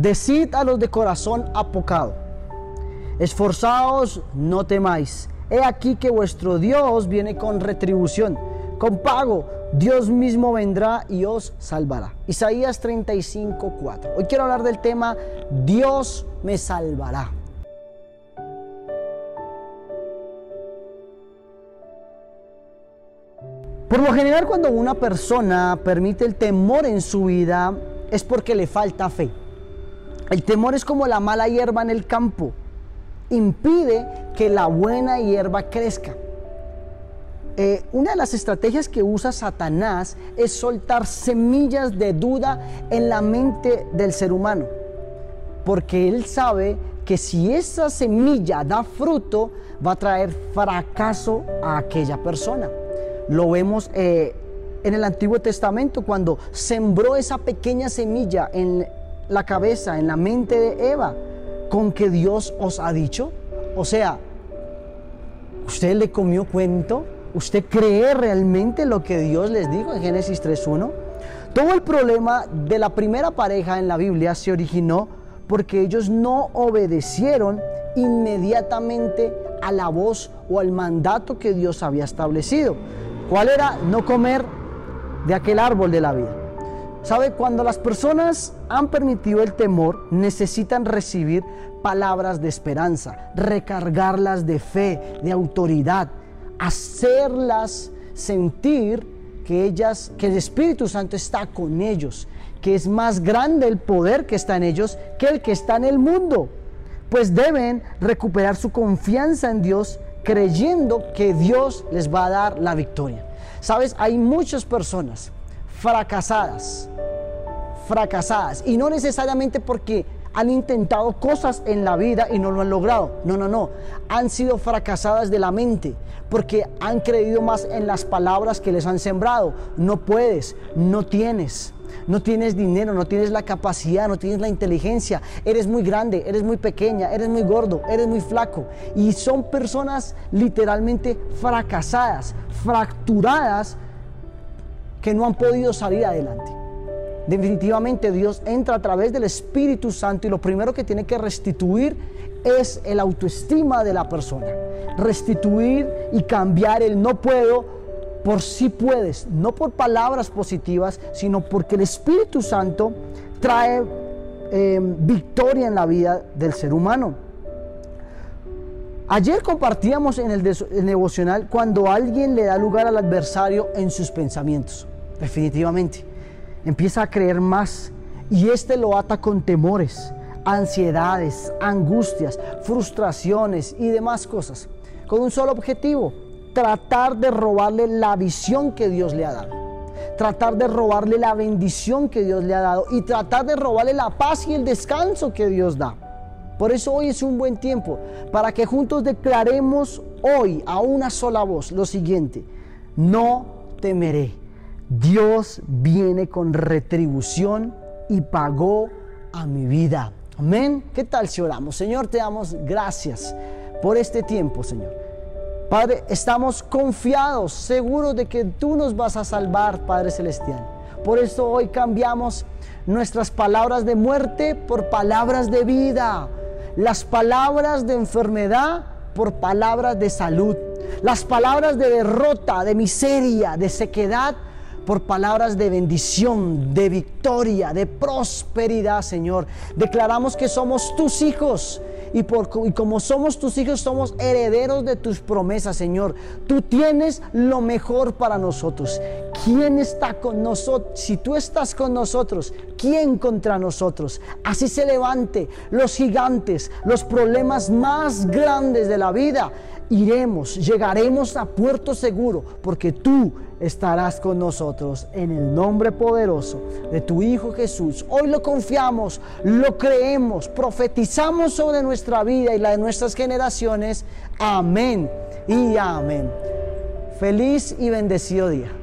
Decid a los de corazón apocado, esforzaos, no temáis. He aquí que vuestro Dios viene con retribución, con pago. Dios mismo vendrá y os salvará. Isaías 35, 4. Hoy quiero hablar del tema Dios me salvará. Por lo general cuando una persona permite el temor en su vida es porque le falta fe. El temor es como la mala hierba en el campo. Impide que la buena hierba crezca. Eh, una de las estrategias que usa Satanás es soltar semillas de duda en la mente del ser humano. Porque él sabe que si esa semilla da fruto, va a traer fracaso a aquella persona. Lo vemos eh, en el Antiguo Testamento cuando sembró esa pequeña semilla en la cabeza, en la mente de Eva, con que Dios os ha dicho. O sea, ¿usted le comió cuento? ¿Usted cree realmente lo que Dios les dijo en Génesis 3.1? Todo el problema de la primera pareja en la Biblia se originó porque ellos no obedecieron inmediatamente a la voz o al mandato que Dios había establecido. ¿Cuál era? No comer de aquel árbol de la vida. ¿Sabe? Cuando las personas han permitido el temor, necesitan recibir palabras de esperanza, recargarlas de fe, de autoridad, hacerlas sentir que ellas, que el Espíritu Santo está con ellos, que es más grande el poder que está en ellos que el que está en el mundo. Pues deben recuperar su confianza en Dios creyendo que Dios les va a dar la victoria. Sabes, hay muchas personas fracasadas, fracasadas, y no necesariamente porque han intentado cosas en la vida y no lo han logrado. No, no, no. Han sido fracasadas de la mente porque han creído más en las palabras que les han sembrado. No puedes, no tienes. No tienes dinero, no tienes la capacidad, no tienes la inteligencia, eres muy grande, eres muy pequeña, eres muy gordo, eres muy flaco. Y son personas literalmente fracasadas, fracturadas, que no han podido salir adelante. Definitivamente Dios entra a través del Espíritu Santo y lo primero que tiene que restituir es el autoestima de la persona. Restituir y cambiar el no puedo por si puedes, no por palabras positivas, sino porque el Espíritu Santo trae em, victoria en la vida del ser humano. Ayer compartíamos en el, el devocional cuando alguien le da lugar al adversario en sus pensamientos, definitivamente. Empieza a creer más y este lo ata con temores, ansiedades, angustias, frustraciones y demás cosas, con un solo objetivo, tratar de robarle la visión que Dios le ha dado. Tratar de robarle la bendición que Dios le ha dado y tratar de robarle la paz y el descanso que Dios da. Por eso hoy es un buen tiempo para que juntos declaremos hoy a una sola voz lo siguiente, no temeré. Dios viene con retribución y pagó a mi vida. Amén. ¿Qué tal si oramos? Señor, te damos gracias por este tiempo, Señor. Padre, estamos confiados, seguros de que tú nos vas a salvar, Padre Celestial. Por eso hoy cambiamos nuestras palabras de muerte por palabras de vida, las palabras de enfermedad por palabras de salud, las palabras de derrota, de miseria, de sequedad por palabras de bendición, de victoria, de prosperidad, Señor. Declaramos que somos tus hijos y, por, como somos tus hijos, somos herederos de tus promesas, Señor. Tú tienes lo mejor para nosotros. ¿Quién está con nosotros? Si tú estás con nosotros, ¿quién contra nosotros? Así se levante los gigantes, los problemas más grandes de la vida. Iremos, llegaremos a puerto seguro, porque tú estarás con nosotros en el nombre poderoso de tu Hijo Jesús. Hoy lo confiamos, lo creemos, profetizamos sobre nuestra vida y la de nuestras generaciones. Amén y amén. Feliz y bendecido día.